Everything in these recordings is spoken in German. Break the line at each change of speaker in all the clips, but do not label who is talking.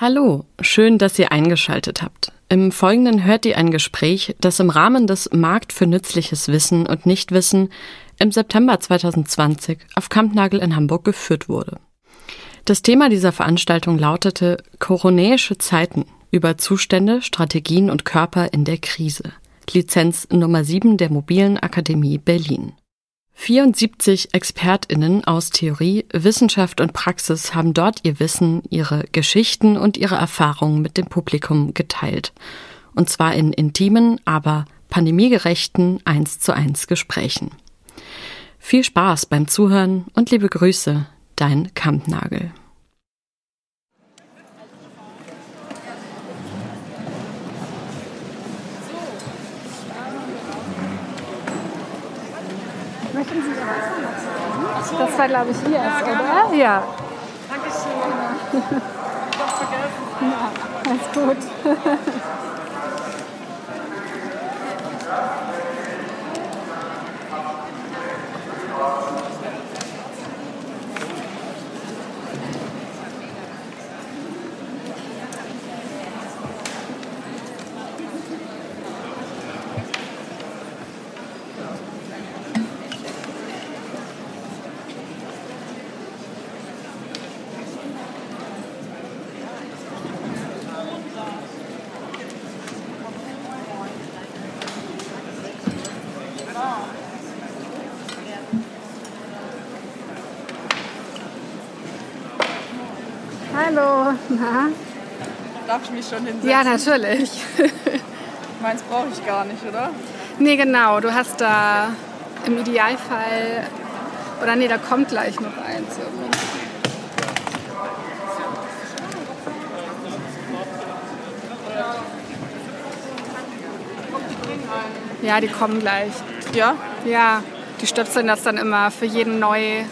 Hallo, schön, dass ihr eingeschaltet habt. Im Folgenden hört ihr ein Gespräch, das im Rahmen des Markt für nützliches Wissen und Nichtwissen im September 2020 auf Kampnagel in Hamburg geführt wurde. Das Thema dieser Veranstaltung lautete Koronäische Zeiten über Zustände, Strategien und Körper in der Krise. Lizenz Nummer 7 der Mobilen Akademie Berlin. 74 ExpertInnen aus Theorie, Wissenschaft und Praxis haben dort ihr Wissen, ihre Geschichten und ihre Erfahrungen mit dem Publikum geteilt. Und zwar in intimen, aber pandemiegerechten 1 zu 1 Gesprächen. Viel Spaß beim Zuhören und liebe Grüße, dein Kampnagel.
Möchten Sie Ihr Wasser noch sagen? Das war, glaube ich, hier ja, oder? Ja.
Dankeschön. Ich hab's vergessen.
Ja, alles gut. Hallo. Na?
Darf ich mich schon hinsetzen?
Ja, natürlich.
Meins brauche ich gar nicht, oder?
Nee, genau. Du hast da im Idealfall. Oder nee, da kommt gleich noch eins. irgendwie. Ja, die kommen gleich.
Ja?
Ja, die stöpseln das dann immer für jeden neu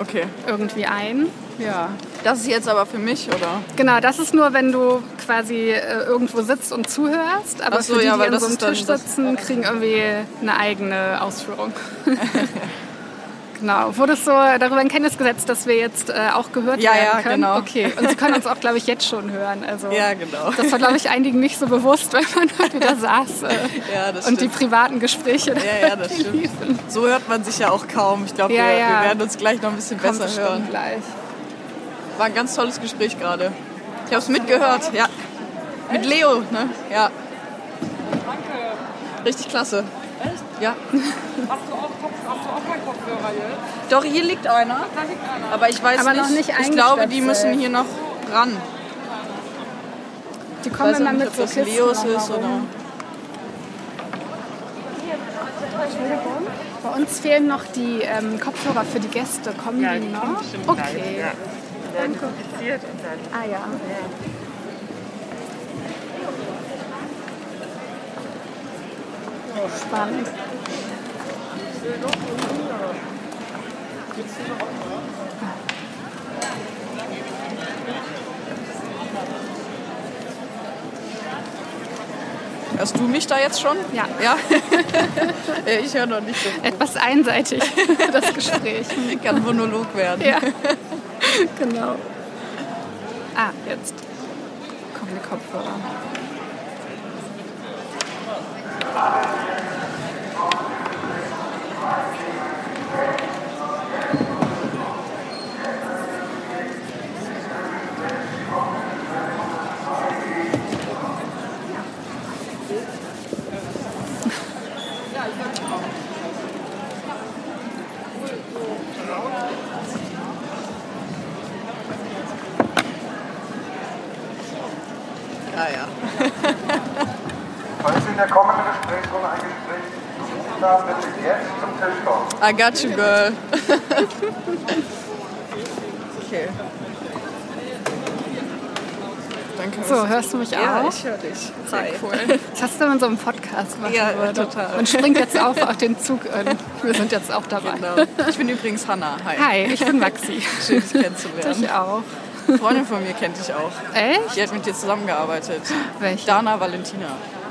Okay.
irgendwie ein.
Ja. Das ist jetzt aber für mich, oder?
Genau, das ist nur, wenn du quasi äh, irgendwo sitzt und zuhörst. Aber
so,
für die,
ja,
die an so einem Tisch sitzen, kriegen irgendwie eine eigene Ausführung. genau. Wurde es so darüber in Kenntnis gesetzt, dass wir jetzt äh, auch gehört
Ja,
werden
ja,
können?
genau.
Okay. Und Sie können uns auch, glaube ich, jetzt schon hören. Also,
Ja, genau.
Das war, glaube ich, einigen nicht so bewusst, weil man dort wieder saß äh,
Ja, das
und die
stimmt.
privaten Gespräche
Ja, ja, das
die
stimmt.
liefen.
So hört man sich ja auch kaum. Ich glaube,
Ja,
wir,
ja.
wir werden uns gleich noch ein bisschen
Kommt
besser hören.
gleich.
War ein ganz tolles Gespräch gerade. Ich habe es mitgehört, ja. Mit Leo, ne? Ja. Richtig klasse.
Echt?
Ja.
Hast du auch, Kopf, hast du auch keinen Kopfhörer jetzt?
Doch, hier liegt einer.
Da liegt einer.
Aber ich weiß
Aber
nicht.
noch nicht
ich glaube, die müssen hier noch ran.
Die kommen immer
nicht,
mit
ob
so
das
Kisten
Leos ist oder.
Bei uns fehlen noch die ähm, Kopfhörer für die Gäste. Kommen
Ja,
die, noch? okay.
gleich, ja. Werden kompliziert und dann.
Ah ja. Spannend.
Hörst du mich da jetzt schon?
Ja.
Ja? Ja, ich höre noch nicht so.
Etwas einseitig, das Gespräch.
Kann Monolog werden.
Ja, genau. Ah, jetzt kommen die Kopfhörer.
Ja, ja.
Falls in der kommenden Gesprächsrunde ein Gespräch gesucht haben, bitte jetzt zum Tisch kommen.
I got you, girl. okay. Danke.
So, hörst du mich
Ja,
auch?
ich höre dich.
Sehr
Hi.
cool. Das hast du in so einem Podcast machen
Ja,
würde.
total.
Und springt jetzt auf auf den Zug. an. Wir sind jetzt auch dabei.
Genau. Ich bin übrigens Hanna. Hi.
Hi, ich bin Maxi.
Schön, dich kennenzulernen.
Ich auch.
Eine Freundin von mir kennt dich auch.
Echt?
Die hat mit dir zusammengearbeitet.
Welche?
Dana Valentina.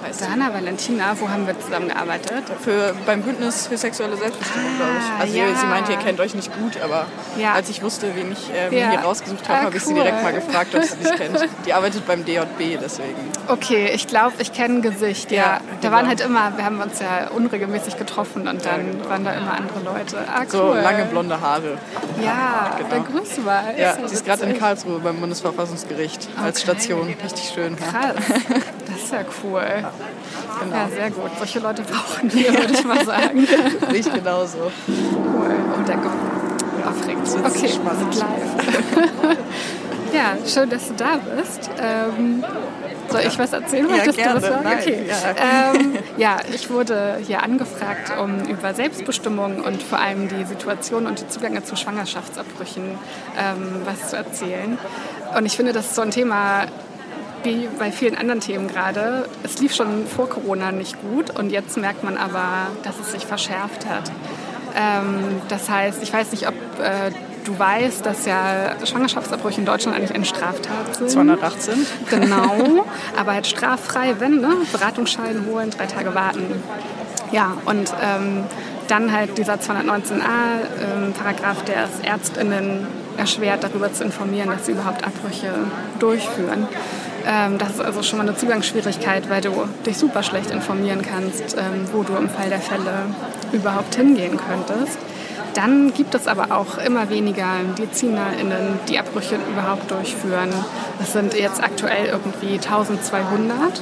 Heißt.
Dana Valentina, wo haben wir zusammengearbeitet?
Für, beim Bündnis für sexuelle Selbstbestimmung,
Ah,
glaube ich. Also
ja.
sie meinte, ihr kennt euch nicht gut, aber
Ja.
als ich wusste, wen ich äh,
Ja.
ihr rausgesucht habe,
Ah,
habe ich sie
cool.
direkt mal gefragt, ob sie mich kennt. Die arbeitet beim DJB, deswegen.
Okay, ich glaube, ich kenne ein Gesicht, ja. Da
genau.
waren halt immer, wir haben uns ja unregelmäßig getroffen und dann waren da immer andere Leute. Ah, cool.
So lange blonde Haare.
Ja, dann grüß mal.
Ja, sie ist gerade in. Karlsruhe beim Bundesverfassungsgericht als
Okay.
Station. Richtig schön.
Krass, das ist ja cool.
Genau.
Ja, sehr gut. Solche Leute brauchen wir, würde ich mal sagen.
Riecht genauso.
Cool. Oh, danke. Aufregend.
wird
Okay,
spannend.
live. ja, schön, dass du da bist. Ähm, soll ich was erzählen?
Ja, gerne.
Du was sagen?
Nein,
okay.
ja.
Ähm, ja, ich wurde hier angefragt, um über Selbstbestimmung und vor allem die Situation und die Zugänge zu Schwangerschaftsabbrüchen ähm, was zu erzählen. Und ich finde, das ist so ein Thema, wie bei vielen anderen Themen gerade. Es lief schon vor Corona nicht gut und jetzt merkt man aber, dass es sich verschärft hat. Ähm, das heißt, ich weiß nicht, ob äh, du weißt, dass ja Schwangerschaftsabbrüche in Deutschland eigentlich eine Straftat sind.
218.
Genau, aber halt straffrei, wenn, ne? Beratungsschein holen, drei Tage warten. Ja, und ähm, dann halt dieser 219a ähm, Paragraph, der es ÄrztInnen erschwert, darüber zu informieren, dass sie überhaupt Abbrüche durchführen. Ähm, das ist also schon mal eine Zugangsschwierigkeit, weil du dich super schlecht informieren kannst, ähm, wo du im Fall der Fälle überhaupt hingehen könntest. Dann gibt es aber auch immer weniger MedizinerInnen, die Abbrüche überhaupt durchführen. Es sind jetzt aktuell irgendwie 1200.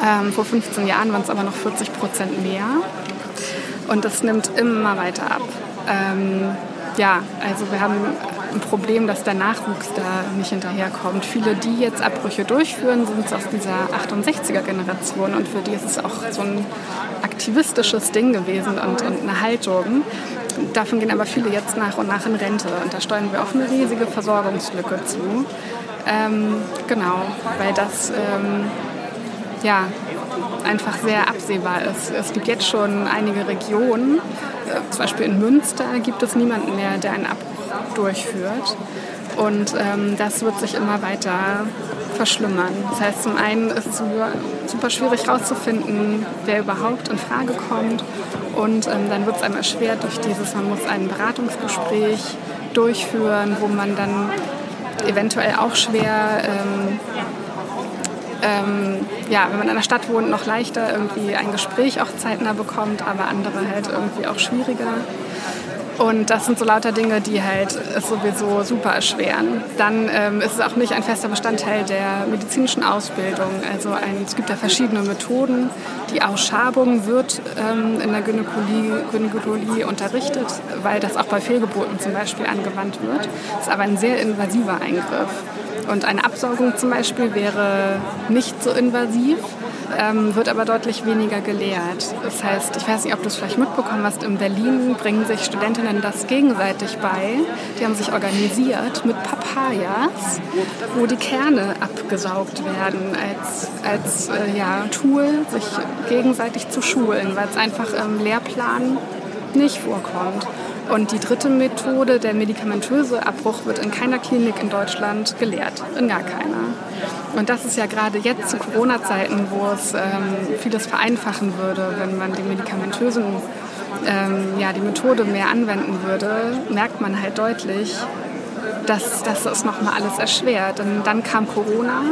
Ähm, vor 15 Jahren waren es aber noch 40 Prozent mehr. Und das nimmt immer weiter ab. Ähm, ja, also wir haben ein Problem, dass der Nachwuchs da nicht hinterherkommt. Viele, die jetzt Abbrüche durchführen, sind aus dieser 68er-Generation und für die ist es auch so ein aktivistisches Ding gewesen und, und eine Haltung. Davon gehen aber viele jetzt nach und nach in Rente und da steuern wir auf eine riesige Versorgungslücke zu. Ähm, genau, weil das ähm, ja, einfach sehr absehbar ist. Es gibt jetzt schon einige Regionen, äh, zum Beispiel in Münster gibt es niemanden mehr, der einen Abbruch durchführt. Und ähm, das wird sich immer weiter verschlimmern. Das heißt, zum einen ist es super, schwierig herauszufinden, wer überhaupt in Frage kommt. Und ähm, dann wird es einem erschwert durch dieses, man muss ein Beratungsgespräch durchführen, wo man dann eventuell auch schwer ähm, ähm, ja, wenn man in einer Stadt wohnt, noch leichter irgendwie ein Gespräch auch zeitnah bekommt, aber andere halt irgendwie auch schwieriger. Und das sind so lauter Dinge, die halt es sowieso super erschweren. Dann ähm, ist es auch nicht ein fester Bestandteil der medizinischen Ausbildung. Also ein, es gibt ja verschiedene Methoden. Die Ausschabung wird ähm, in der Gynäkologie, Gynäkologie unterrichtet, weil das auch bei Fehlgeburten zum Beispiel angewandt wird. Das ist aber ein sehr invasiver Eingriff. Und eine Absaugung zum Beispiel wäre nicht so invasiv, ähm, wird aber deutlich weniger gelehrt. Das heißt, ich weiß nicht, ob du es vielleicht mitbekommen hast, in Berlin bringen sich Studentinnen das gegenseitig bei. Die haben sich organisiert mit Papayas, wo die Kerne abgesaugt werden als, als äh, ja, Tool, sich gegenseitig zu schulen, weil es einfach im Lehrplan nicht vorkommt. Und die dritte Methode, der medikamentöse Abbruch, wird in keiner Klinik in Deutschland gelehrt. In gar keiner. Und das ist ja gerade jetzt zu Corona-Zeiten, wo es ähm, vieles vereinfachen würde, wenn man die medikamentösen, ähm, ja, die Methode mehr anwenden würde, merkt man halt deutlich, dass, dass das nochmal alles erschwert. Und dann kam Corona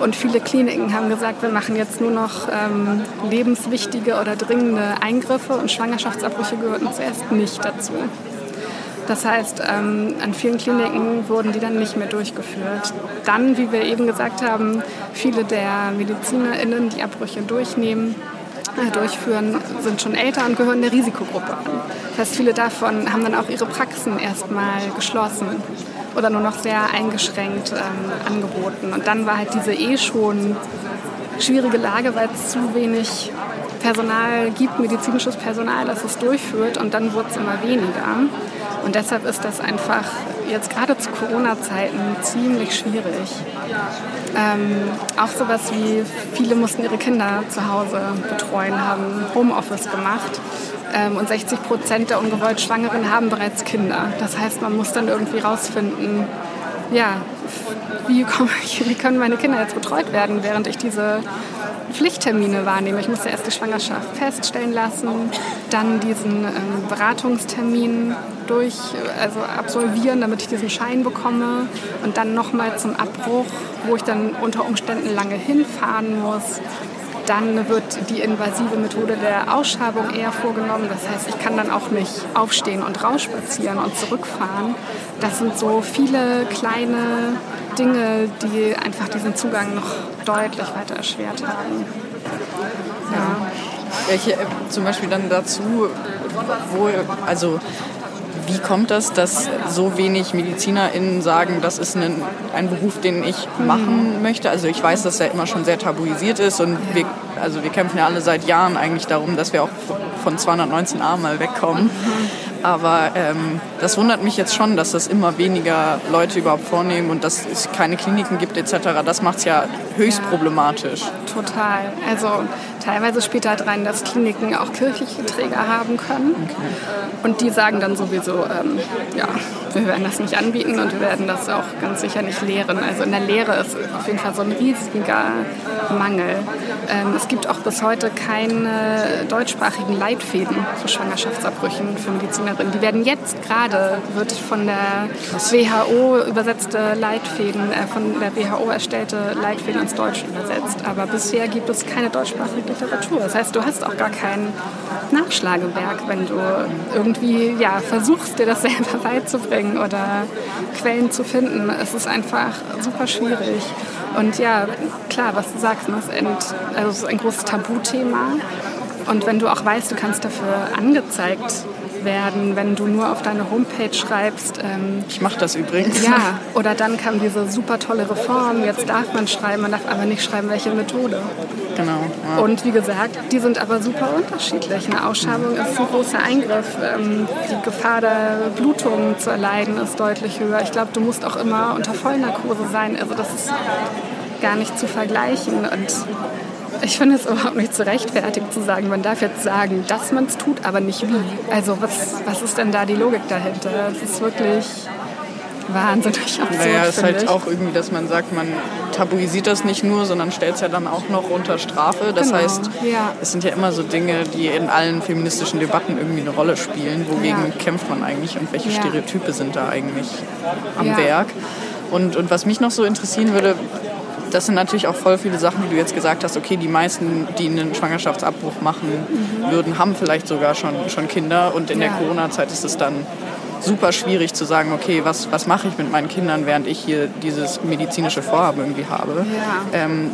und viele Kliniken haben gesagt, wir machen jetzt nur noch ähm, lebenswichtige oder dringende Eingriffe und Schwangerschaftsabbrüche gehörten zuerst nicht dazu. Das heißt, ähm, an vielen Kliniken wurden die dann nicht mehr durchgeführt. Dann, wie wir eben gesagt haben, viele der MedizinerInnen, die Abbrüche durchnehmen, äh, durchführen, sind schon älter und gehören der Risikogruppe an. Das heißt, viele davon haben dann auch ihre Praxen erstmal geschlossen oder nur noch sehr eingeschränkt ähm, angeboten. Und dann war halt diese eh schon schwierige Lage, weil es zu wenig Personal gibt, medizinisches Personal, das es durchführt und dann wurde es immer weniger. Und deshalb ist das einfach jetzt gerade zu Corona-Zeiten ziemlich schwierig. Ähm, auch sowas wie, viele mussten ihre Kinder zu Hause betreuen, haben Homeoffice gemacht. Ähm, und 60 Prozent der ungewollt Schwangeren haben bereits Kinder. Das heißt, man muss dann irgendwie rausfinden, ja, wie, komm, wie können meine Kinder jetzt betreut werden, während ich diese Pflichttermine wahrnehme. Ich musste erst die Schwangerschaft feststellen lassen, dann diesen ähm, Beratungstermin durch, also absolvieren, damit ich diesen Schein bekomme und dann nochmal zum Abbruch, wo ich dann unter Umständen lange hinfahren muss. Dann wird die invasive Methode der Ausschabung eher vorgenommen. Das heißt, ich kann dann auch nicht aufstehen und rausspazieren und zurückfahren. Das sind so viele kleine Dinge, die einfach diesen Zugang noch deutlich weiter erschwert haben.
Ja. Welche äh, zum Beispiel dann dazu, wo, also wie kommt das, dass so wenig MedizinerInnen sagen, das ist ein, ein Beruf, den ich machen möchte? Also ich weiß, dass er immer schon sehr tabuisiert ist und wir, also wir kämpfen ja alle seit Jahren eigentlich darum, dass wir auch von 219a mal wegkommen. Aber ähm, das wundert mich jetzt schon, dass das immer weniger Leute überhaupt vornehmen und dass es keine Kliniken gibt etc. Das macht es ja höchst ja, problematisch.
Total. Also teilweise spielt halt rein, dass Kliniken auch kirchliche Träger haben können. Okay. Und die sagen dann sowieso, ähm, ja, wir werden das nicht anbieten und wir werden das auch ganz sicher nicht lehren. Also in der Lehre ist auf jeden Fall so ein riesiger Mangel. Ähm, es gibt auch bis heute keine deutschsprachigen Leitfäden zu Schwangerschaftsabbrüchen für Medizinerinnen. Die werden jetzt gerade, wird von der WHO übersetzte Leitfäden, äh, von der WHO erstellte Leitfäden ins Deutsche übersetzt. Aber bisher gibt es keine deutschsprachige Literatur. Das heißt, du hast auch gar kein Nachschlagewerk, wenn du irgendwie ja, versuchst, dir das selber beizubringen oder Quellen zu finden. Es ist einfach super schwierig. Und ja, klar, was du sagst, ne, also ist ein großes Tabuthema. Und wenn du auch weißt, du kannst dafür angezeigt werden, wenn du nur auf deine Homepage schreibst.
Ähm, ich mache das übrigens.
Ja, oder dann kam diese super tolle Reform, jetzt darf man schreiben, man darf aber nicht schreiben, welche Methode.
Genau.
Ja. Und wie gesagt, die sind aber super unterschiedlich. Eine Ausschabung ist ein großer Eingriff. Ähm, die Gefahr der Blutung zu erleiden ist deutlich höher. Ich glaube, du musst auch immer unter Vollnarkose sein. Also das ist gar nicht zu vergleichen. Und ich finde es überhaupt nicht zu rechtfertigt zu sagen, man darf jetzt sagen, dass man es tut, aber nicht wie. Also was, was ist denn da die Logik dahinter? Es ist wirklich wahnsinnig absurd.
Naja, es ist halt ich. auch irgendwie, dass man sagt, man tabuisiert das nicht nur, sondern stellt es ja dann auch noch unter Strafe. Das genau. heißt, ja. es sind ja immer so Dinge, die in allen feministischen Debatten irgendwie eine Rolle spielen. Wogegen ja. kämpft man eigentlich und welche ja. Stereotype sind da eigentlich am Werk? Und, und was mich noch so interessieren würde, das sind natürlich auch voll viele Sachen, wie du jetzt gesagt hast, okay, die meisten, die einen Schwangerschaftsabbruch machen mhm. würden, haben vielleicht sogar schon, schon Kinder und in ja. der Corona-Zeit ist es dann super schwierig zu sagen, okay, was, was mache ich mit meinen Kindern, während ich hier dieses medizinische Vorhaben irgendwie habe. Ja. Ähm,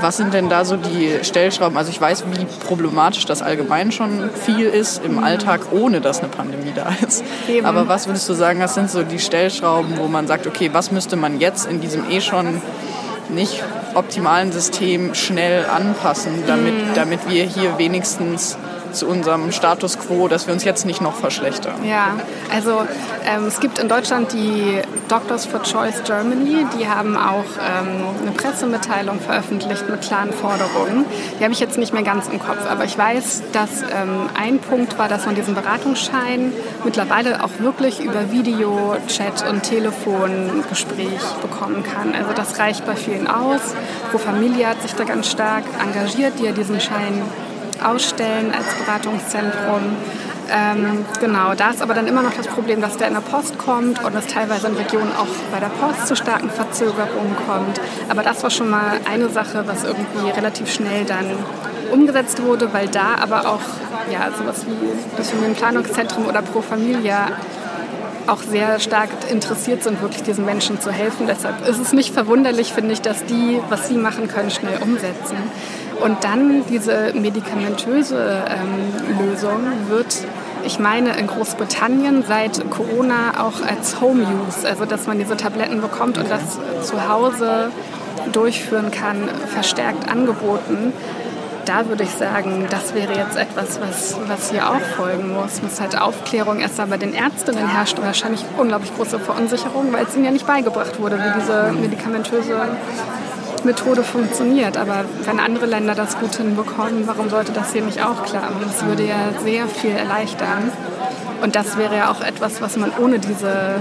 was sind denn da so die Stellschrauben? Also ich weiß, wie problematisch das allgemein schon viel ist im mhm. Alltag, ohne dass eine Pandemie da ist. Eben. Aber was würdest du sagen, was sind so die Stellschrauben, wo man sagt, okay, was müsste man jetzt in diesem eh schon nicht optimalen System schnell anpassen, damit, mhm. damit wir hier wenigstens zu unserem Status quo, dass wir uns jetzt nicht noch verschlechtern.
Ja, also ähm, es gibt in Deutschland die Doctors for Choice Germany, die haben auch ähm, eine Pressemitteilung veröffentlicht mit klaren Forderungen. Die habe ich jetzt nicht mehr ganz im Kopf, aber ich weiß, dass ähm, ein Punkt war, dass man diesen Beratungsschein mittlerweile auch wirklich über Video, Chat und Telefongespräch bekommen kann. Also das reicht bei vielen aus. Pro Familie hat sich da ganz stark engagiert, die ja diesen Schein ausstellen als Beratungszentrum. Ähm, genau, da ist aber dann immer noch das Problem, dass der in der Post kommt und es teilweise in Regionen auch bei der Post zu starken Verzögerungen kommt. Aber das war schon mal eine Sache, was irgendwie relativ schnell dann umgesetzt wurde, weil da aber auch ja, sowas wie das Familienplanungszentrum oder Pro Familia auch sehr stark interessiert sind, wirklich diesen Menschen zu helfen. Deshalb ist es nicht verwunderlich, finde ich, dass die, was sie machen können, schnell umsetzen. Und dann diese medikamentöse ähm, Lösung wird ich meine, in Großbritannien seit Corona auch als Home Use, also dass man diese Tabletten bekommt und das zu Hause durchführen kann, verstärkt angeboten. Da würde ich sagen, das wäre jetzt etwas, was, was hier auch folgen muss. Muss halt Aufklärung erst bei den Ärztinnen herrscht wahrscheinlich unglaublich große Verunsicherung, weil es ihnen ja nicht beigebracht wurde, wie diese medikamentöse Methode funktioniert. Aber wenn andere Länder das gut hinbekommen, warum sollte das hier nicht auch klappen? Das würde ja sehr viel erleichtern. Und das wäre ja auch etwas, was man ohne diese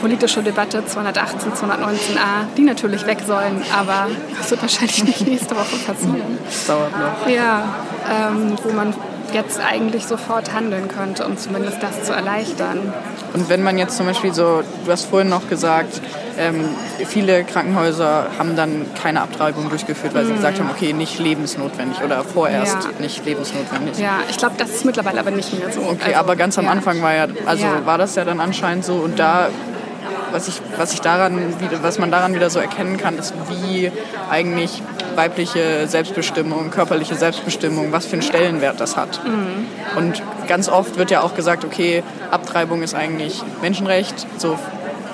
politische Debatte 218, 219a, die natürlich weg sollen, aber das wird wahrscheinlich nicht nächste Woche passieren.
Das dauert noch.
Ja, ähm, wo man jetzt eigentlich sofort handeln könnte, um zumindest das zu erleichtern.
Und wenn man jetzt zum Beispiel so, du hast vorhin noch gesagt, ähm, viele Krankenhäuser haben dann keine Abtreibung durchgeführt, weil mhm. sie gesagt haben, okay, nicht lebensnotwendig oder vorerst ja. nicht lebensnotwendig.
Ja, ich glaube, das ist mittlerweile aber nicht mehr so.
Okay, also, aber ganz am ja. Anfang war ja, also ja. war das ja dann anscheinend so und da was ich, was ich daran was man daran wieder so erkennen kann, ist, wie eigentlich weibliche Selbstbestimmung, körperliche Selbstbestimmung, was für einen Stellenwert das hat. Mhm. Und ganz oft wird ja auch gesagt, okay, Abtreibung ist eigentlich Menschenrecht, so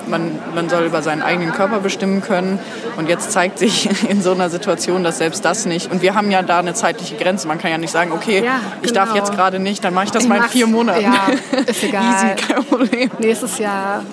man, man soll über seinen eigenen Körper bestimmen können. Und jetzt zeigt sich in so einer Situation, dass selbst das nicht. Und wir haben ja da eine zeitliche Grenze. Man kann ja nicht sagen, okay, ja, genau. ich darf genau. jetzt gerade nicht, dann mache ich das ich mal in vier Monaten.
Ja, ist egal. Easy, kein Problem. Nächstes Jahr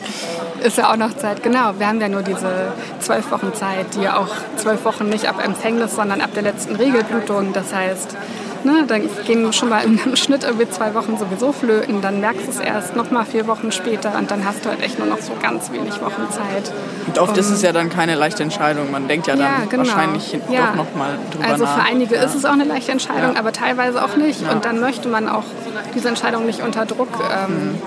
ist ja auch noch Zeit. Genau, wir haben ja nur diese zwölf Wochen Zeit, die ja auch zwölf Wochen nicht ab Empfängnis, sondern ab der letzten Regelblutung. Das heißt, ne, dann gehen schon mal im Schnitt irgendwie zwei Wochen sowieso flöten, dann merkst du es erst noch mal vier Wochen später und dann hast du halt echt nur noch so ganz wenig Wochen Zeit.
Und oft um, ist es ja dann keine leichte Entscheidung. Man denkt ja dann ja, genau. wahrscheinlich ja. doch noch mal drüber
Also
für
nach. einige ja. ist es auch eine leichte Entscheidung, aber teilweise auch nicht. Und dann möchte man auch diese Entscheidung nicht unter Druck ähm,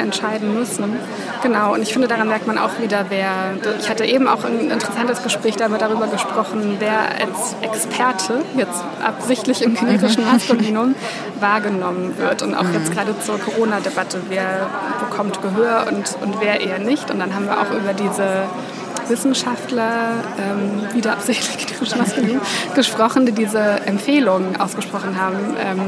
entscheiden müssen. Genau, und ich finde, daran merkt man auch wieder, wer, ich hatte eben auch ein interessantes Gespräch darüber gesprochen, wer als Experte jetzt absichtlich im chinesischen Maskulinum wahrgenommen wird. Und auch jetzt gerade zur Corona-Debatte, wer bekommt Gehör und, und wer eher nicht. Und dann haben wir auch über diese Wissenschaftler, ähm, wieder absichtlich gesprochen, die diese Empfehlungen ausgesprochen haben. Ähm,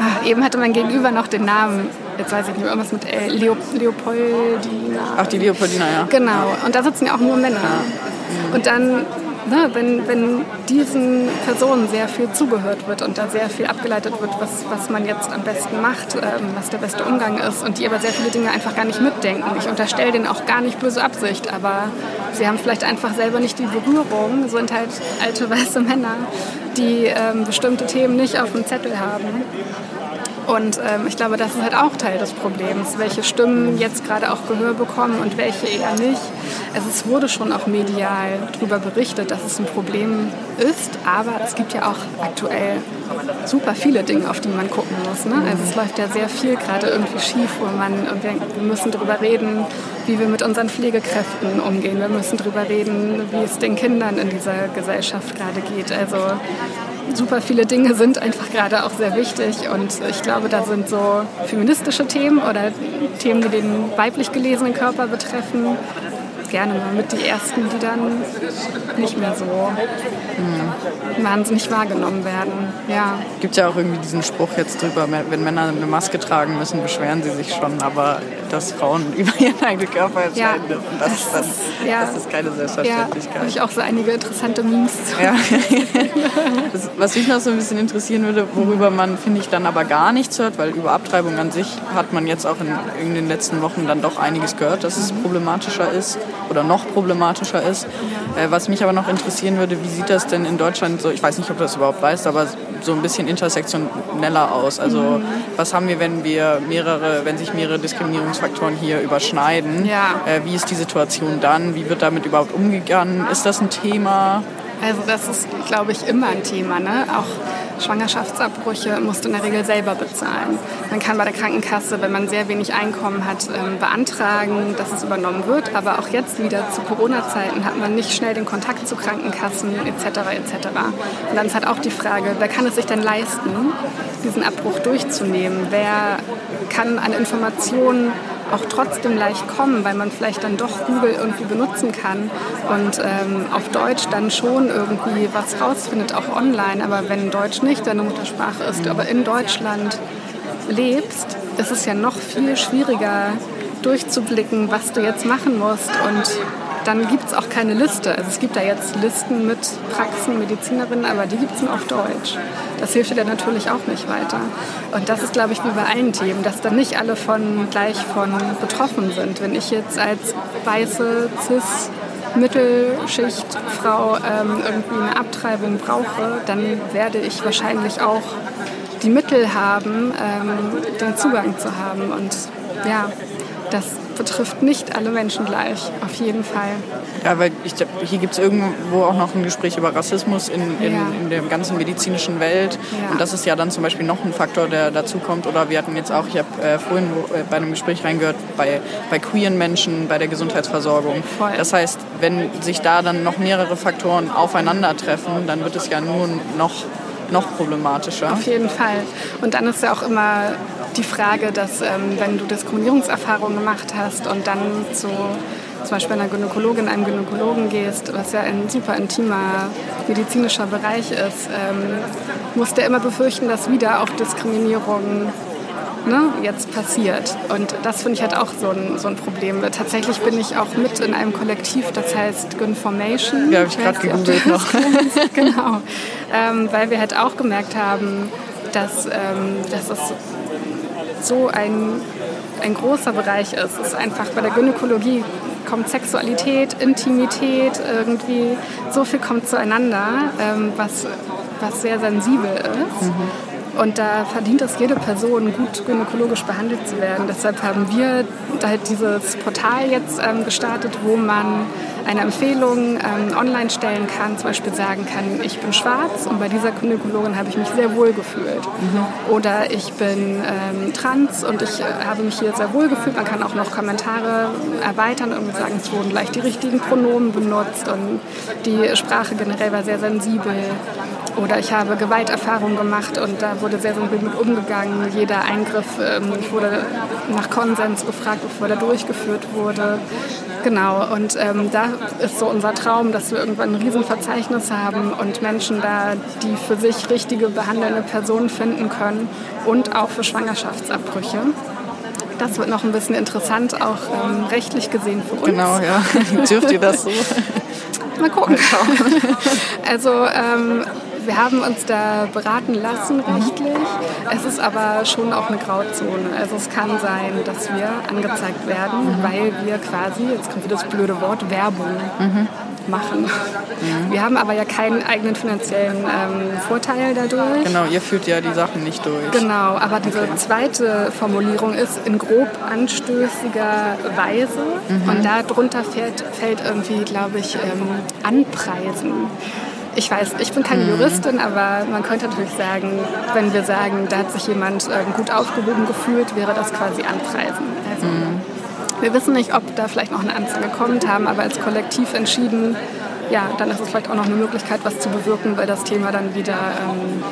ach, eben hatte mein Gegenüber noch den Namen jetzt weiß ich nicht, irgendwas mit äh, Leo, Leopoldina.
Ach, die Leopoldina, ja.
Genau, und da sitzen ja auch nur Männer. Ja. Und dann, ne, wenn, wenn diesen Personen sehr viel zugehört wird und da sehr viel abgeleitet wird, was, was man jetzt am besten macht, ähm, was der beste Umgang ist und die aber sehr viele Dinge einfach gar nicht mitdenken. Ich unterstelle denen auch gar nicht böse Absicht, aber sie haben vielleicht einfach selber nicht die Berührung, sind halt alte weiße Männer, die ähm, bestimmte Themen nicht auf dem Zettel haben und ähm, ich glaube, das ist halt auch Teil des Problems, welche Stimmen jetzt gerade auch Gehör bekommen und welche eher nicht. Also es wurde schon auch medial darüber berichtet, dass es ein Problem ist, aber es gibt ja auch aktuell super viele Dinge, auf die man gucken muss. Ne? Also es läuft ja sehr viel gerade irgendwie schief, wo man, wir müssen darüber reden, wie wir mit unseren Pflegekräften umgehen. Wir müssen darüber reden, wie es den Kindern in dieser Gesellschaft gerade geht. Also super viele Dinge sind einfach gerade auch sehr wichtig und ich glaube, da sind so feministische Themen oder Themen, die den weiblich gelesenen Körper betreffen, gerne mal mit die ersten, die dann nicht mehr so hm. wahnsinnig wahrgenommen werden. Ja.
Gibt ja auch irgendwie diesen Spruch jetzt drüber, wenn Männer eine Maske tragen müssen, beschweren sie sich schon, aber dass Frauen über ihren eigenen Körper entscheiden ja. dürfen, das, ist, dann, ja. das ist keine Selbstverständlichkeit. Ja,
habe ich auch so einige interessante Memes.
Ja. das, was mich noch so ein bisschen interessieren würde, worüber man, finde ich, dann aber gar nichts hört, weil über Abtreibung an sich hat man jetzt auch in, in den letzten Wochen dann doch einiges gehört, dass es problematischer ist oder noch problematischer ist. Äh, was mich aber noch interessieren würde, wie sieht das denn in Deutschland so, ich weiß nicht, ob du das überhaupt weißt, aber so ein bisschen intersektioneller aus. Also mhm. was haben wir, wenn wir mehrere, wenn sich mehrere Diskriminierungsfaktoren hier überschneiden?
Ja.
Äh, wie ist die Situation dann? Wie wird damit überhaupt umgegangen? Ist das ein Thema?
Also das ist, glaube ich, immer ein Thema. Ne? Auch Schwangerschaftsabbrüche musst du in der Regel selber bezahlen. Man kann bei der Krankenkasse, wenn man sehr wenig Einkommen hat, ähm, beantragen, dass es übernommen wird. Aber auch jetzt wieder zu Corona-Zeiten hat man nicht schnell den Kontakt zu Krankenkassen etc. etc. Und dann ist halt auch die Frage, wer kann es sich denn leisten, diesen Abbruch durchzunehmen? Wer kann an Informationen auch trotzdem leicht kommen, weil man vielleicht dann doch Google irgendwie benutzen kann und ähm, auf Deutsch dann schon irgendwie was rausfindet, auch online. Aber wenn Deutsch nicht deine Muttersprache ist, aber in Deutschland lebst, ist es ja noch viel schwieriger durchzublicken, was du jetzt machen musst und dann gibt es auch keine Liste. Also es gibt da jetzt Listen mit Praxen, Medizinerinnen, aber die gibt es nur auf Deutsch. Das hilft dir dann natürlich auch nicht weiter. Und das ist, glaube ich, wie bei allen Themen, dass dann nicht alle von gleich von betroffen sind. Wenn ich jetzt als weiße Cis Mittelschichtfrau ähm, irgendwie eine Abtreibung brauche, dann werde ich wahrscheinlich auch die Mittel haben, ähm, den Zugang zu haben. Und ja, das betrifft nicht alle Menschen gleich, auf jeden Fall.
Ja, weil ich, hier gibt es irgendwo auch noch ein Gespräch über Rassismus in, in, ja. in der ganzen medizinischen Welt. Ja. Und das ist ja dann zum Beispiel noch ein Faktor, der dazu kommt. Oder wir hatten jetzt auch, ich habe äh, vorhin äh, bei einem Gespräch reingehört, bei, bei queeren Menschen, bei der Gesundheitsversorgung. Voll. Das heißt, wenn sich da dann noch mehrere Faktoren aufeinandertreffen, dann wird es ja nur noch noch problematischer.
Auf jeden Fall. Und dann ist ja auch immer die Frage, dass ähm, wenn du Diskriminierungserfahrungen gemacht hast und dann zu zum Beispiel einer Gynäkologin, einem Gynäkologen gehst, was ja ein super intimer medizinischer Bereich ist, ähm, musst du immer befürchten, dass wieder auch Diskriminierung ne, jetzt passiert. Und das finde ich halt auch so ein, so ein Problem. Tatsächlich bin ich auch mit in einem Kollektiv, das heißt Gynformation.
Ja, habe ich gerade gegoogelt noch.
genau. Ähm, weil wir halt auch gemerkt haben, dass, ähm, dass es so ein, ein großer Bereich ist. Es ist einfach bei der Gynäkologie kommt Sexualität, Intimität, irgendwie so viel kommt zueinander, ähm, was, was sehr sensibel ist. Mhm. Und da verdient es jede Person, gut gynäkologisch behandelt zu werden. Deshalb haben wir halt dieses Portal jetzt ähm, gestartet, wo man eine Empfehlung ähm, online stellen kann, zum Beispiel sagen kann, ich bin schwarz und bei dieser Gynäkologin habe ich mich sehr wohl gefühlt. Mhm. Oder ich bin ähm, trans und ich äh, habe mich hier sehr wohl gefühlt. Man kann auch noch Kommentare erweitern und sagen, es wurden gleich die richtigen Pronomen benutzt und die Sprache generell war sehr sensibel. Oder ich habe Gewalterfahrungen gemacht und da wurde sehr sensibel mit umgegangen. Jeder Eingriff ähm, wurde nach Konsens gefragt, bevor der durchgeführt wurde. Genau, und ähm, da ist so unser Traum, dass wir irgendwann ein Riesenverzeichnis haben und Menschen da, die für sich richtige behandelnde Personen finden können und auch für Schwangerschaftsabbrüche. Das wird noch ein bisschen interessant, auch ähm, rechtlich gesehen für uns.
Genau, ja. Dürft ihr das so?
Mal gucken. Also ähm, wir haben uns da beraten lassen rechtlich. Es ist aber schon auch eine Grauzone. Also es kann sein, dass wir angezeigt werden, mhm. weil wir quasi, jetzt kommt wieder das blöde Wort, Werbung mhm. machen. Mhm. Wir haben aber ja keinen eigenen finanziellen ähm, Vorteil dadurch.
Genau, ihr führt ja die Sachen nicht durch.
Genau, aber diese okay. zweite Formulierung ist in grob anstößiger Weise mhm. und darunter fällt, fällt irgendwie, glaube ich, ähm, Anpreisen ich weiß, ich bin keine mhm. Juristin, aber man könnte natürlich sagen, wenn wir sagen, da hat sich jemand ähm, gut aufgehoben gefühlt, wäre das quasi Anpreisen. Also, mhm. Wir wissen nicht, ob da vielleicht noch eine Anzeige kommt, haben aber als Kollektiv entschieden, ja, dann ist es vielleicht auch noch eine Möglichkeit, was zu bewirken, weil das Thema dann wieder ähm,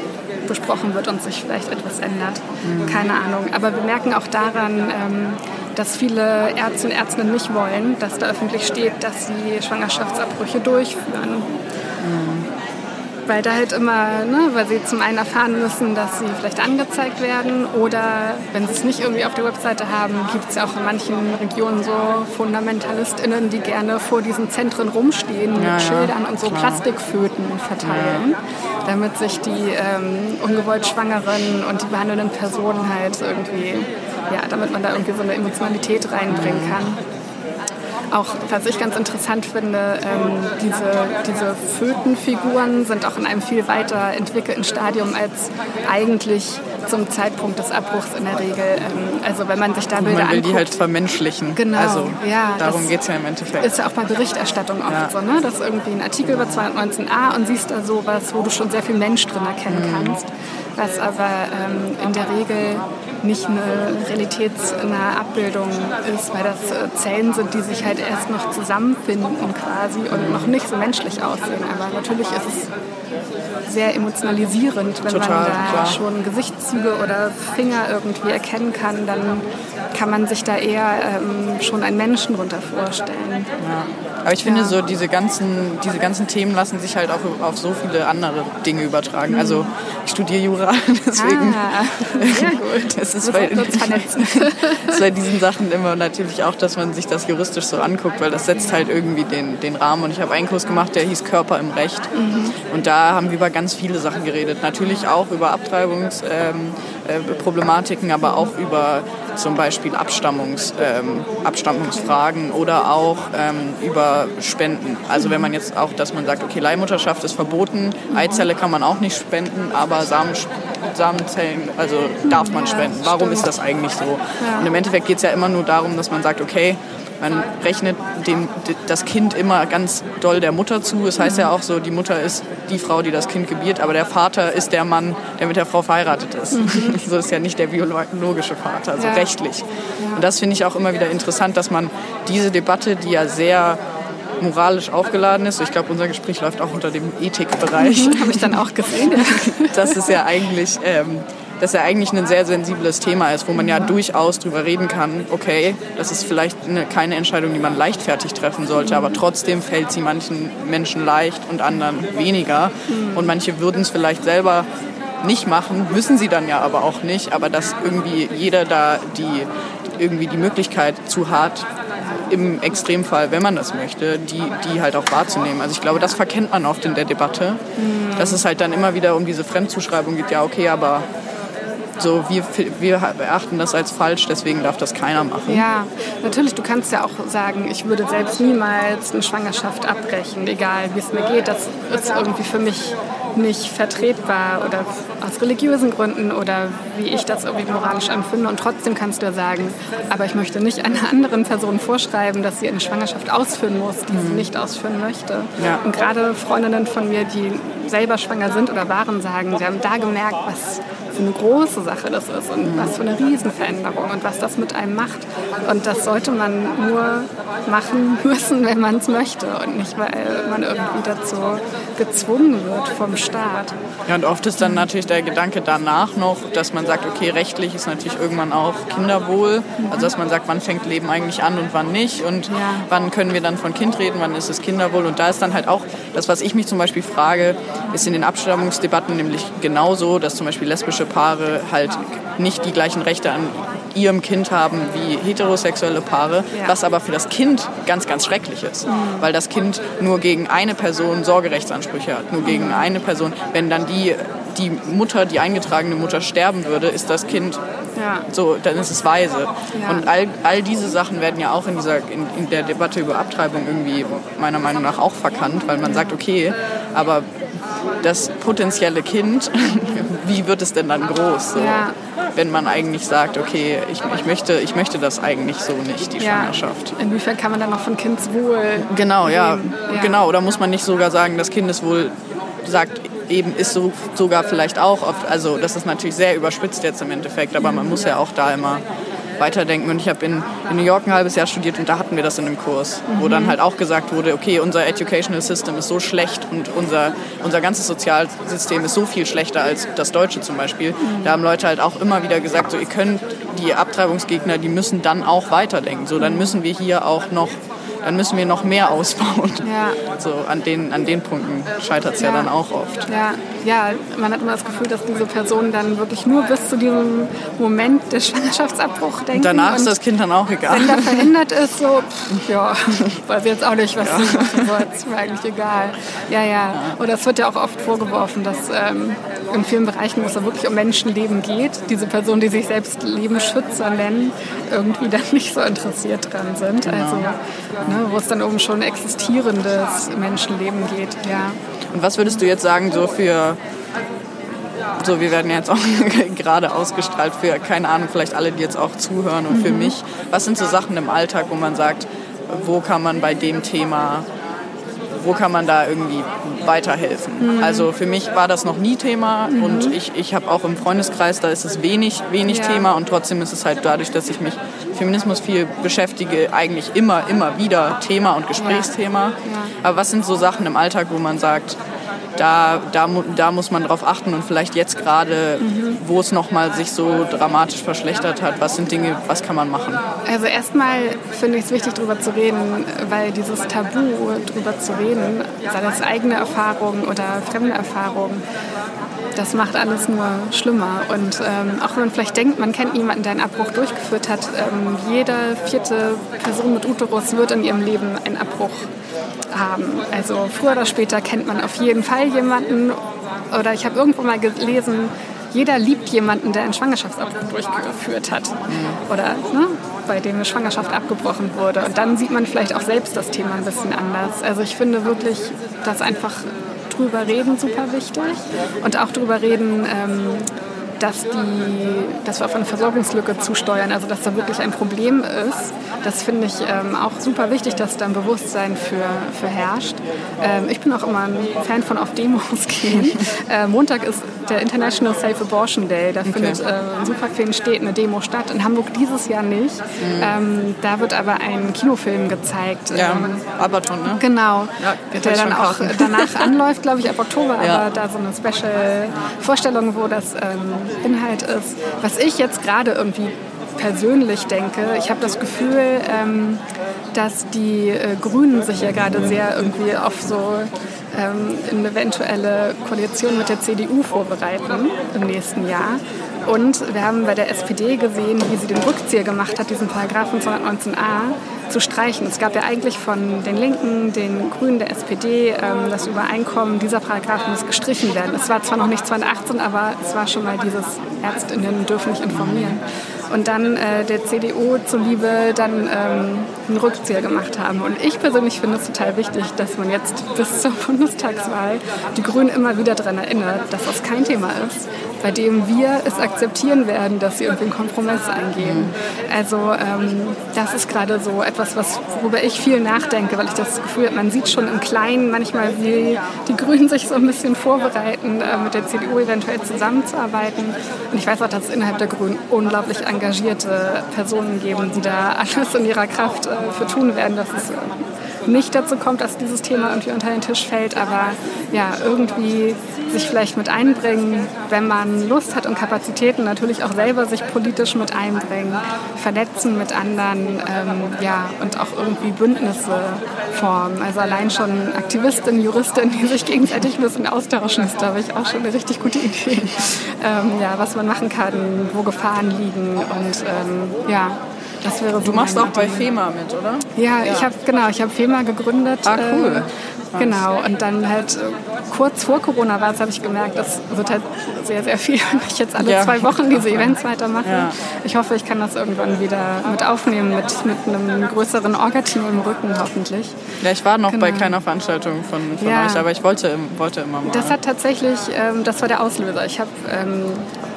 besprochen wird und sich vielleicht etwas ändert. Mhm. Keine Ahnung. Aber wir merken auch daran, ähm, dass viele Ärzte und Ärztinnen nicht wollen, dass da öffentlich steht, dass sie Schwangerschaftsabbrüche durchführen. Mhm weil da halt immer, ne, weil sie zum einen erfahren müssen, dass sie vielleicht angezeigt werden oder wenn sie es nicht irgendwie auf der Webseite haben, gibt es ja auch in manchen Regionen so FundamentalistInnen, die gerne vor diesen Zentren rumstehen mit ja, Schildern und so klar. Plastikföten verteilen, ja. damit sich die ähm, ungewollt Schwangeren und die behandelnden Personen halt irgendwie, ja, damit man da irgendwie so eine Emotionalität reinbringen kann auch, was ich ganz interessant finde, ähm, diese, diese Fötenfiguren sind auch in einem viel weiter entwickelten Stadium als eigentlich zum Zeitpunkt des Abbruchs in der Regel. Ähm, also wenn man sich da Bilder
Man will
anguckt,
die halt vermenschlichen.
Genau,
also,
ja.
Darum geht es ja im Endeffekt.
Ist ja auch bei Berichterstattung oft ja. so, ne? dass irgendwie ein Artikel über 219a und siehst da sowas, wo du schon sehr viel Mensch drin erkennen mhm. kannst was aber ähm, in der Regel nicht eine realitätsnahe Abbildung ist, weil das äh, Zellen sind, die sich halt erst noch zusammenfinden quasi und noch nicht so menschlich aussehen. Aber natürlich ist es sehr emotionalisierend, wenn Total, man da klar. schon Gesichtszüge oder Finger irgendwie erkennen kann, dann kann man sich da eher ähm, schon einen Menschen drunter vorstellen.
Ja. Aber ich finde, ja. so diese ganzen, diese ganzen Themen lassen sich halt auch auf so viele andere Dinge übertragen. Mhm. Also ich studiere Jura, deswegen.
Ah, sehr gut.
es ist bei, ist bei diesen Sachen immer natürlich auch, dass man sich das juristisch so anguckt, weil das setzt halt irgendwie den, den Rahmen. Und ich habe einen Kurs gemacht, der hieß Körper im Recht. Mhm. Und da haben wir über ganz viele Sachen geredet. Natürlich auch über Abtreibungsproblematiken, ähm, äh, aber auch über zum Beispiel Abstammungs, ähm, Abstammungsfragen oder auch ähm, über Spenden. Also wenn man jetzt auch, dass man sagt, okay, Leihmutterschaft ist verboten, Eizelle kann man auch nicht spenden, aber Samen, Samenzellen, also darf man spenden. Warum ist das eigentlich so? Und im Endeffekt geht es ja immer nur darum, dass man sagt, okay, man rechnet dem, das Kind immer ganz doll der Mutter zu. Es das heißt ja auch so, die Mutter ist die Frau, die das Kind gebiert, aber der Vater ist der Mann, der mit der Frau verheiratet ist. Mhm. So ist ja nicht der biologische Vater, also ja. rechtlich. Und das finde ich auch immer wieder interessant, dass man diese Debatte, die ja sehr moralisch aufgeladen ist. Ich glaube, unser Gespräch läuft auch unter dem Ethikbereich.
Habe ich dann auch gesehen.
das ist ja eigentlich ähm, dass er eigentlich ein sehr sensibles Thema ist, wo man ja durchaus drüber reden kann, okay, das ist vielleicht eine, keine Entscheidung, die man leichtfertig treffen sollte, aber trotzdem fällt sie manchen Menschen leicht und anderen weniger. Und manche würden es vielleicht selber nicht machen, müssen sie dann ja aber auch nicht, aber dass irgendwie jeder da die irgendwie die Möglichkeit zu hat, im Extremfall, wenn man das möchte, die, die halt auch wahrzunehmen. Also ich glaube, das verkennt man oft in der Debatte, dass es halt dann immer wieder um diese Fremdzuschreibung geht, ja okay, aber so, wir, wir erachten das als falsch, deswegen darf das keiner machen.
Ja, natürlich, du kannst ja auch sagen, ich würde selbst niemals eine Schwangerschaft abbrechen, egal wie es mir geht. Das ist irgendwie für mich nicht vertretbar oder aus religiösen Gründen oder wie ich das irgendwie moralisch empfinde. Und trotzdem kannst du ja sagen, aber ich möchte nicht einer anderen Person vorschreiben, dass sie eine Schwangerschaft ausführen muss, die mhm. sie nicht ausführen möchte. Ja. Und gerade Freundinnen von mir, die selber schwanger sind oder waren, sagen, sie haben da gemerkt, was für eine große Sache das ist und was für eine Riesenveränderung und was das mit einem macht. Und das sollte man nur machen müssen, wenn man es möchte und nicht, weil man irgendwie dazu gezwungen wird vom Staat.
Ja, und oft ist dann natürlich der Gedanke danach noch, dass man sagt, okay, rechtlich ist natürlich irgendwann auch Kinderwohl. Also dass man sagt, wann fängt Leben eigentlich an und wann nicht und ja. wann können wir dann von Kind reden, wann ist es Kinderwohl. Und da ist dann halt auch das, was ich mich zum Beispiel frage, ist in den Abstammungsdebatten nämlich genauso, dass zum Beispiel lesbische Paare halt nicht die gleichen Rechte an ihrem Kind haben wie heterosexuelle Paare, ja. was aber für das Kind ganz, ganz schrecklich ist, mhm. weil das Kind nur gegen eine Person Sorgerechtsansprüche hat, nur gegen eine Person. Wenn dann die, die Mutter, die eingetragene Mutter sterben würde, ist das Kind ja. so, dann ist es weise. Ja. Und all, all diese Sachen werden ja auch in, dieser, in, in der Debatte über Abtreibung irgendwie meiner Meinung nach auch verkannt, weil man sagt, okay, aber das potenzielle Kind, wie wird es denn dann groß? So, ja. Wenn man eigentlich sagt, okay, ich, ich, möchte, ich möchte das eigentlich so nicht, die ja. Schwangerschaft.
Inwiefern kann man dann noch von Kindswohl
Genau, ja, ja. Genau, oder muss man nicht sogar sagen, das Kindeswohl sagt, eben ist so, sogar vielleicht auch oft, also das ist natürlich sehr überspitzt jetzt im Endeffekt, aber man muss ja auch da immer weiterdenken. Und ich habe in, in, New York ein halbes Jahr studiert und da hatten wir das in einem Kurs, mhm. wo dann halt auch gesagt wurde, okay, unser Educational System ist so schlecht und unser, unser ganzes Sozialsystem ist so viel schlechter als das deutsche zum Beispiel. Mhm. Da haben Leute halt auch immer wieder gesagt, so ihr könnt die Abtreibungsgegner, die müssen dann auch weiterdenken. So, dann müssen wir hier auch noch dann müssen wir noch mehr ausbauen. Ja. So an den, an den Punkten scheitert es ja. ja. dann auch oft.
Ja. ja, man hat immer das Gefühl, dass diese Personen dann wirklich nur bis zu diesem Moment des Schwangerschaftsabbruchs denken. Und
danach ist das Kind dann auch egal.
Wenn der verhindert ist, so, pff, ja, weiß jetzt auch nicht, was ja. sie machen soll. Ist mir eigentlich egal. Ja, ja. Oder es wird ja auch oft vorgeworfen, dass ähm, in vielen Bereichen, wo es da wirklich um Menschenleben geht, diese Personen, die sich selbst Lebensschützer nennen, irgendwie dann nicht so interessiert dran sind. Genau. Also, ne, wo es dann um schon existierendes Menschenleben geht. Ja.
Und was würdest du jetzt sagen, so für so, wir werden jetzt auch gerade ausgestrahlt für, keine Ahnung, vielleicht alle, die jetzt auch zuhören und für mhm. mich. Was sind so Sachen im Alltag, wo man sagt, wo kann man bei dem Thema wo kann man da irgendwie weiterhelfen. Mhm. Also für mich war das noch nie Thema mhm. und ich, ich habe auch im Freundeskreis, da ist es wenig, wenig ja. Thema und trotzdem ist es halt dadurch, dass ich mich Feminismus viel beschäftige, eigentlich immer, immer wieder Thema und Gesprächsthema. Ja. Ja. Aber was sind so Sachen im Alltag, wo man sagt, da, da, da muss man drauf achten und vielleicht jetzt gerade, mhm. wo es nochmal sich so dramatisch verschlechtert hat, was sind Dinge, was kann man machen?
Also erstmal finde ich es wichtig, darüber zu reden, weil dieses Tabu, darüber zu reden, sei das eigene Erfahrungen oder fremde Erfahrungen, das macht alles nur schlimmer. Und ähm, auch wenn man vielleicht denkt, man kennt niemanden, der einen Abbruch durchgeführt hat, ähm, jede vierte Person mit Uterus wird in ihrem Leben einen Abbruch haben. Also früher oder später kennt man auf jeden Fall jemanden. Oder ich habe irgendwo mal gelesen, jeder liebt jemanden, der einen Schwangerschaftsabbruch durchgeführt hat. Mhm. Oder ne, bei dem eine Schwangerschaft abgebrochen wurde. Und dann sieht man vielleicht auch selbst das Thema ein bisschen anders. Also ich finde wirklich, dass einfach drüber reden super wichtig und auch drüber reden, ähm, dass, die, dass wir auf eine Versorgungslücke zusteuern, also dass da wirklich ein Problem ist. Das finde ich ähm, auch super wichtig, dass da ein Bewusstsein für, für herrscht. Ähm, ich bin auch immer ein Fan von auf Demos gehen. Äh, Montag ist der International Safe Abortion Day. Da okay. findet äh, in super vielen Städten eine Demo statt. In Hamburg dieses Jahr nicht. Mhm. Ähm, da wird aber ein Kinofilm gezeigt.
Ja, ähm, Abaton, ne?
Genau. Ja, der dann auch danach anläuft, glaube ich, ab Oktober. Ja. Aber da so eine Special-Vorstellung, wo das ähm, Inhalt ist. Was ich jetzt gerade irgendwie persönlich denke, ich habe das Gefühl, ähm, dass die äh, Grünen sich ja gerade sehr irgendwie auf so ähm, eine eventuelle Koalition mit der CDU vorbereiten im nächsten Jahr. Und wir haben bei der SPD gesehen, wie sie den Rückzieher gemacht hat, diesen Paragraphen 219a zu streichen. Es gab ja eigentlich von den Linken, den Grünen, der SPD ähm, das Übereinkommen, dieser Paragraph muss gestrichen werden. Es war zwar noch nicht 2018, aber es war schon mal dieses Ärztinnen dürfen nicht informieren und dann äh, der CDU zuliebe dann ähm, einen Rückzieher gemacht haben. Und ich persönlich finde es total wichtig, dass man jetzt bis zur Bundestagswahl die Grünen immer wieder daran erinnert, dass das kein Thema ist, bei dem wir es akzeptieren werden, dass sie irgendwie einen Kompromiss eingehen. Also ähm, das ist gerade so etwas, was, worüber ich viel nachdenke, weil ich das Gefühl habe, man sieht schon im Kleinen manchmal, wie die Grünen sich so ein bisschen vorbereiten, äh, mit der CDU eventuell zusammenzuarbeiten. Und ich weiß auch, dass es innerhalb der Grünen unglaublich engagierte Personen geben, die da alles in ihrer Kraft äh, für tun werden, dass es nicht dazu kommt, dass dieses Thema irgendwie unter den Tisch fällt, aber ja, irgendwie sich vielleicht mit einbringen, wenn man Lust hat und Kapazitäten, natürlich auch selber sich politisch mit einbringen, vernetzen mit anderen ähm, ja, und auch irgendwie Bündnisse formen. Also allein schon Aktivistinnen, Juristinnen, die sich gegenseitig ein bisschen austauschen, ist, glaube ich, auch schon eine richtig gute Idee, ähm, ja, was man machen kann, wo Gefahren liegen und ähm, ja,
das wäre du machst auch bei FEMA mit, oder?
Ja, ja. ich habe genau, ich habe FEMA gegründet.
Ah, cool.
Äh, genau, und dann halt äh, kurz vor Corona war es, habe ich gemerkt, das wird halt sehr, sehr viel, wenn ich jetzt alle ja. zwei Wochen diese Events weitermache. Ja. Ich hoffe, ich kann das irgendwann wieder mit aufnehmen, mit, mit einem größeren Orga-Team im Rücken hoffentlich.
Ja, ich war noch genau. bei keiner Veranstaltung von, von euch, aber ich wollte, wollte immer mal.
Das hat tatsächlich, ähm, das war der Auslöser. Ich habe ähm,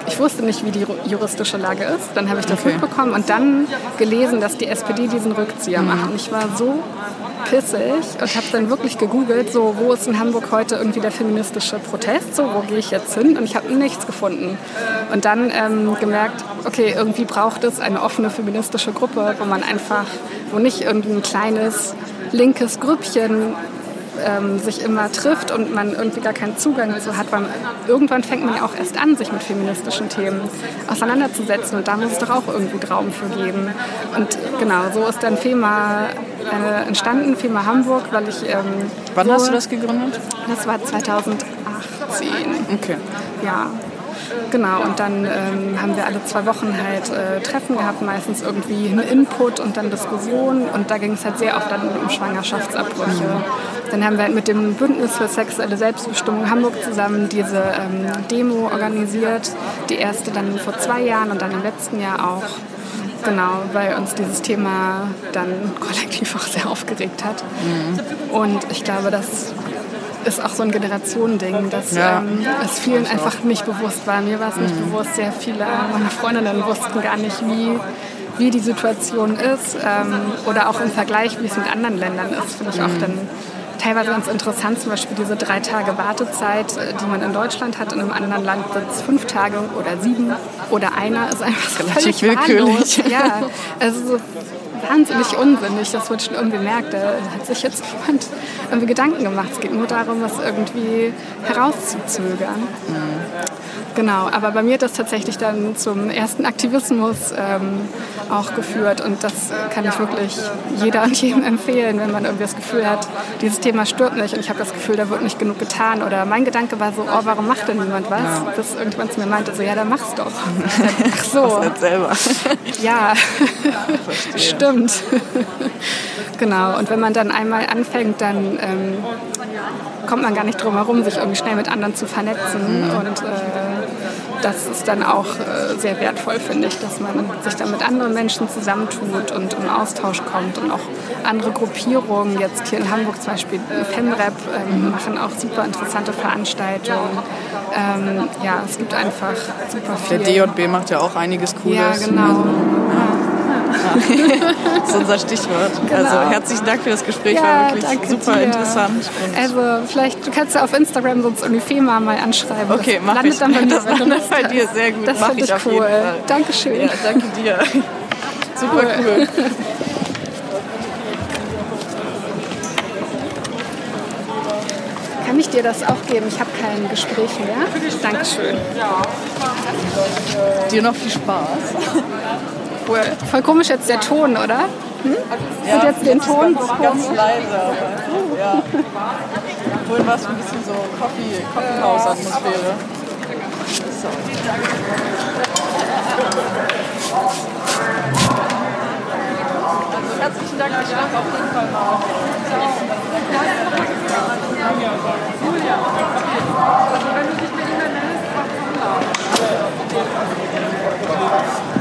ich wusste nicht, wie die juristische Lage ist. Dann habe ich das okay. mitbekommen und dann gelesen, dass die SPD diesen Rückzieher mhm. macht. Und ich war so pissig und habe dann wirklich gegoogelt, so wo ist in Hamburg heute irgendwie der feministische Protest, so wo gehe ich jetzt hin und ich habe nichts gefunden. Und dann ähm, gemerkt, okay, irgendwie braucht es eine offene feministische Gruppe, wo man einfach, wo nicht irgendein kleines linkes Grüppchen ähm, sich immer trifft und man irgendwie gar keinen Zugang dazu hat, weil irgendwann fängt man ja auch erst an, sich mit feministischen Themen auseinanderzusetzen und da muss es doch auch irgendwie Raum für geben. Und genau, so ist dann FEMA äh, entstanden, FEMA Hamburg, weil ich... Ähm,
Wann hast du das gegründet?
Das war 2018.
Okay.
Ja, Genau, und dann ähm, haben wir alle zwei Wochen halt äh, Treffen gehabt, meistens irgendwie einen Input und dann Diskussionen. Und da ging es halt sehr oft dann um Schwangerschaftsabbrüche. Mhm. Dann haben wir halt mit dem Bündnis für sexuelle Selbstbestimmung Hamburg zusammen diese ähm, Demo organisiert. Die erste dann vor zwei Jahren und dann im letzten Jahr auch. Genau, weil uns dieses Thema dann kollektiv auch sehr aufgeregt hat. Mhm. Und ich glaube, dass ist auch so ein Generationending, dass ja. ähm, es vielen einfach nicht bewusst war. Mir war es nicht mhm. bewusst. Sehr viele meiner Freundinnen wussten gar nicht, wie, wie die Situation ist ähm, oder auch im Vergleich, wie es mit anderen Ländern ist, finde ich mhm. auch dann teilweise ganz interessant, zum Beispiel diese drei Tage Wartezeit, äh, die man in Deutschland hat. In einem anderen Land sind es fünf Tage oder sieben oder einer ist einfach so
relativ willkürlich.
Ja, also so wahnsinnig unsinnig. Das wird schon irgendwie merkt. Da hat sich jetzt niemand irgendwie Gedanken gemacht. Es geht nur darum, was irgendwie herauszuzögern. Mhm. Genau, aber bei mir hat das tatsächlich dann zum ersten Aktivismus ähm, auch geführt und das kann ich wirklich jeder und jedem empfehlen, wenn man irgendwie das Gefühl hat, dieses Thema stört mich und ich habe das Gefühl, da wird nicht genug getan oder mein Gedanke war so, oh, warum macht denn niemand was? Ja. Bis irgendwann zu mir meinte, so, ja, dann mach's doch. Ach so.
Mach's selber.
Ja, stimmt. und genau. Und wenn man dann einmal anfängt, dann ähm, kommt man gar nicht drum herum, sich irgendwie schnell mit anderen zu vernetzen. Mhm. Und äh, das ist dann auch äh, sehr wertvoll, finde ich, dass man sich dann mit anderen Menschen zusammentut und im Austausch kommt und auch andere Gruppierungen, jetzt hier in Hamburg zum Beispiel FemRap, ähm, machen auch super interessante Veranstaltungen. Ähm, ja, es gibt einfach super viel.
Der DJB macht ja auch einiges Cooles.
Ja, genau. Also,
das ist unser Stichwort. Genau. Also herzlichen Dank für das Gespräch, ja, war wirklich super dir. interessant.
also vielleicht, du kannst ja auf Instagram sonst Unifema mal anschreiben.
Okay, mach landet ich. Dann bei
das
landet bei dir, sehr gut.
Das finde ich, ich cool. Dankeschön.
Ja, danke dir. super cool. cool.
Kann ich dir das auch geben? Ich habe kein Gespräch mehr. Dankeschön.
Dir noch viel Spaß
cool. Voll komisch jetzt der Ton, oder? Hm?
Und jetzt, jetzt den Ton ganz, ganz leise. Aber, ja. Vorhin war es ein bisschen so Coffee, Coffeehouse-Atmosphäre. So. Also, herzlichen Dank, ich schlafe auf jeden Fall mal. Julia, also, wenn du dich bei ihm meldest, mach